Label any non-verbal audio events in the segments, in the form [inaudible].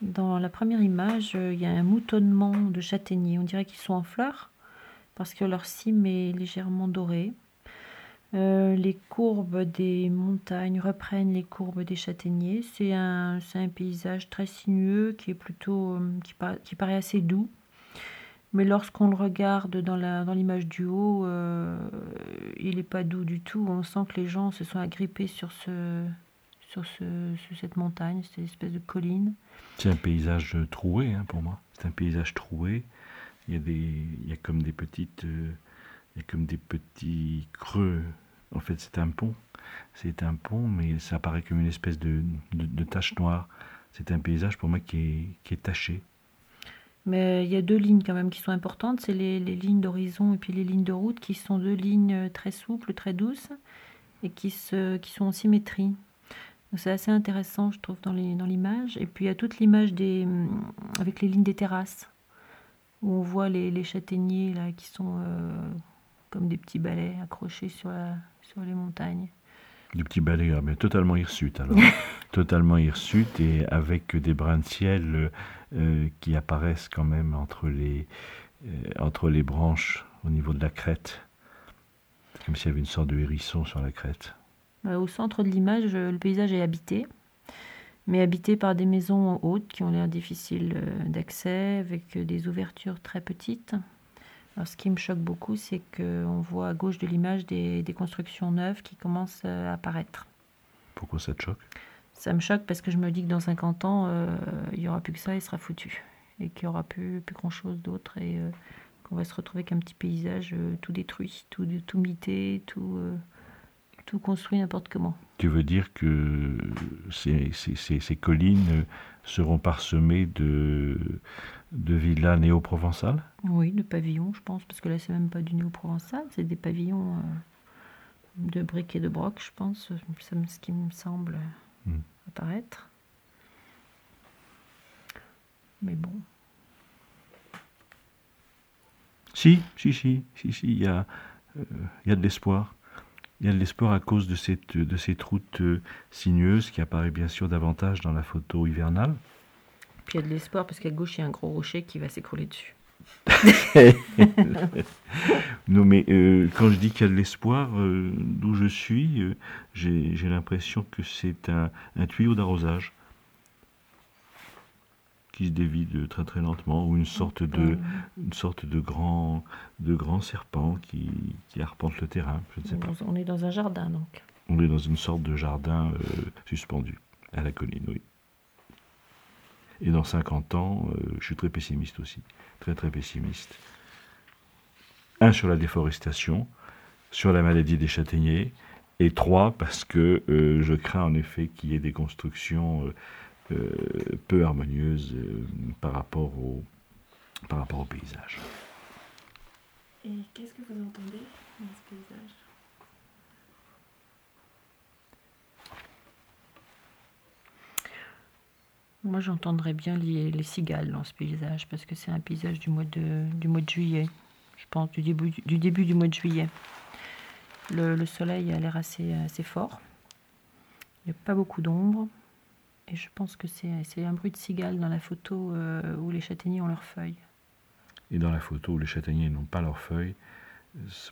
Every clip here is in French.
Dans la première image, euh, il y a un moutonnement de châtaigniers. On dirait qu'ils sont en fleurs parce que leur cime est légèrement dorée. Euh, les courbes des montagnes reprennent les courbes des châtaigniers. C'est un, paysage très sinueux qui est plutôt euh, qui, paraît assez doux. Mais lorsqu'on le regarde dans l'image du haut, il n'est pas doux du tout. On sent que les gens se sont agrippés sur ce, sur, ce, cette montagne, cette espèce de colline. C'est un paysage troué hein, pour moi. C'est un paysage troué. Il y a, des, il y a comme des petites, euh, il y a comme des petits creux. En fait, c'est un pont. C'est un pont, mais ça apparaît comme une espèce de, de, tache noire. C'est un paysage pour moi qui est, qui est taché. Mais il y a deux lignes quand même qui sont importantes, c'est les, les, lignes d'horizon et puis les lignes de route qui sont deux lignes très souples, très douces et qui, se, qui sont en symétrie. C'est assez intéressant, je trouve, dans l'image. Et puis il y a toute l'image des, hum, avec les lignes des terrasses, où on voit les, les châtaigniers là, qui sont euh, comme des petits balais accrochés sur, la, sur les montagnes. Des petits balais, ah, mais totalement hirsutes alors. [laughs] totalement hirsutes et avec des brins de ciel euh, qui apparaissent quand même entre les, euh, entre les branches au niveau de la crête. Comme s'il y avait une sorte de hérisson sur la crête. Euh, au centre de l'image, euh, le paysage est habité, mais habité par des maisons hautes qui ont l'air difficiles euh, d'accès, avec des ouvertures très petites. Alors, ce qui me choque beaucoup, c'est qu'on voit à gauche de l'image des, constructions neuves qui commencent à apparaître. Pourquoi ça te choque? Ça me choque parce que je me dis que dans 50 ans, il n'y aura plus que ça, il sera foutu. Et qu'il n'y aura plus, plus grand-chose d'autre et qu'on va se retrouver avec un petit paysage tout détruit, tout, tout mité, tout tout construit n'importe comment. Tu veux dire que ces, ces, ces, collines seront parsemées de, de villas néo-provençales? Oui, de pavillons, je pense, parce que là, c'est même pas du néo-provençal, c'est des pavillons euh, de briques et de broc, je pense, c'est ce qui me semble hmm. apparaître. Mais bon. Si, si, si, si, si, il y a, euh, il y a de l'espoir. Il y a de l'espoir à cause de cette, de cette route euh, sinueuse qui apparaît bien sûr davantage dans la photo hivernale. Puis il y a de l'espoir parce qu'à gauche, il y a un gros rocher qui va s'écrouler dessus. [laughs] [laughs] non, mais euh, quand je dis qu'il y a de l'espoir, euh, d'où je suis, j'ai l'impression que c'est un, un, tuyau d'arrosage qui se dévide très très lentement, ou une sorte de, une sorte de grand, de grand serpent qui, qui arpente le terrain. Je ne sais pas. On est dans un jardin donc. On est dans une sorte de jardin euh, suspendu à la colline, oui. Et dans 50 ans, euh, je suis très pessimiste aussi, très très pessimiste. Un sur la déforestation, sur la maladie des châtaigniers, et trois parce que euh, je crains en effet qu'il y ait des constructions peu harmonieuse euh, par, rapport au, par rapport au paysage. Et qu'est-ce que vous entendez dans ce paysage? Moi, j'entendrais bien les, les, cigales dans ce paysage parce que c'est un paysage du mois de, du mois de juillet, je pense, du début du, début du mois de juillet. Le, le soleil a l'air assez, assez fort. Il n'y a pas beaucoup d'ombre. Et je pense que c'est un bruit de cigale dans la photo euh, où les châtaigniers ont leurs feuilles. Et dans la photo où les châtaigniers n'ont pas leurs feuilles,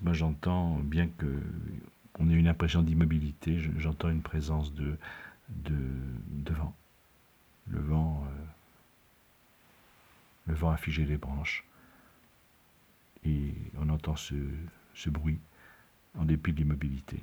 moi j'entends, bien que on ait une impression d'immobilité, j'entends une présence de, de, vent. Le vent, euh, le vent a figé les branches. Et on entend ce, ce bruit en dépit de l'immobilité.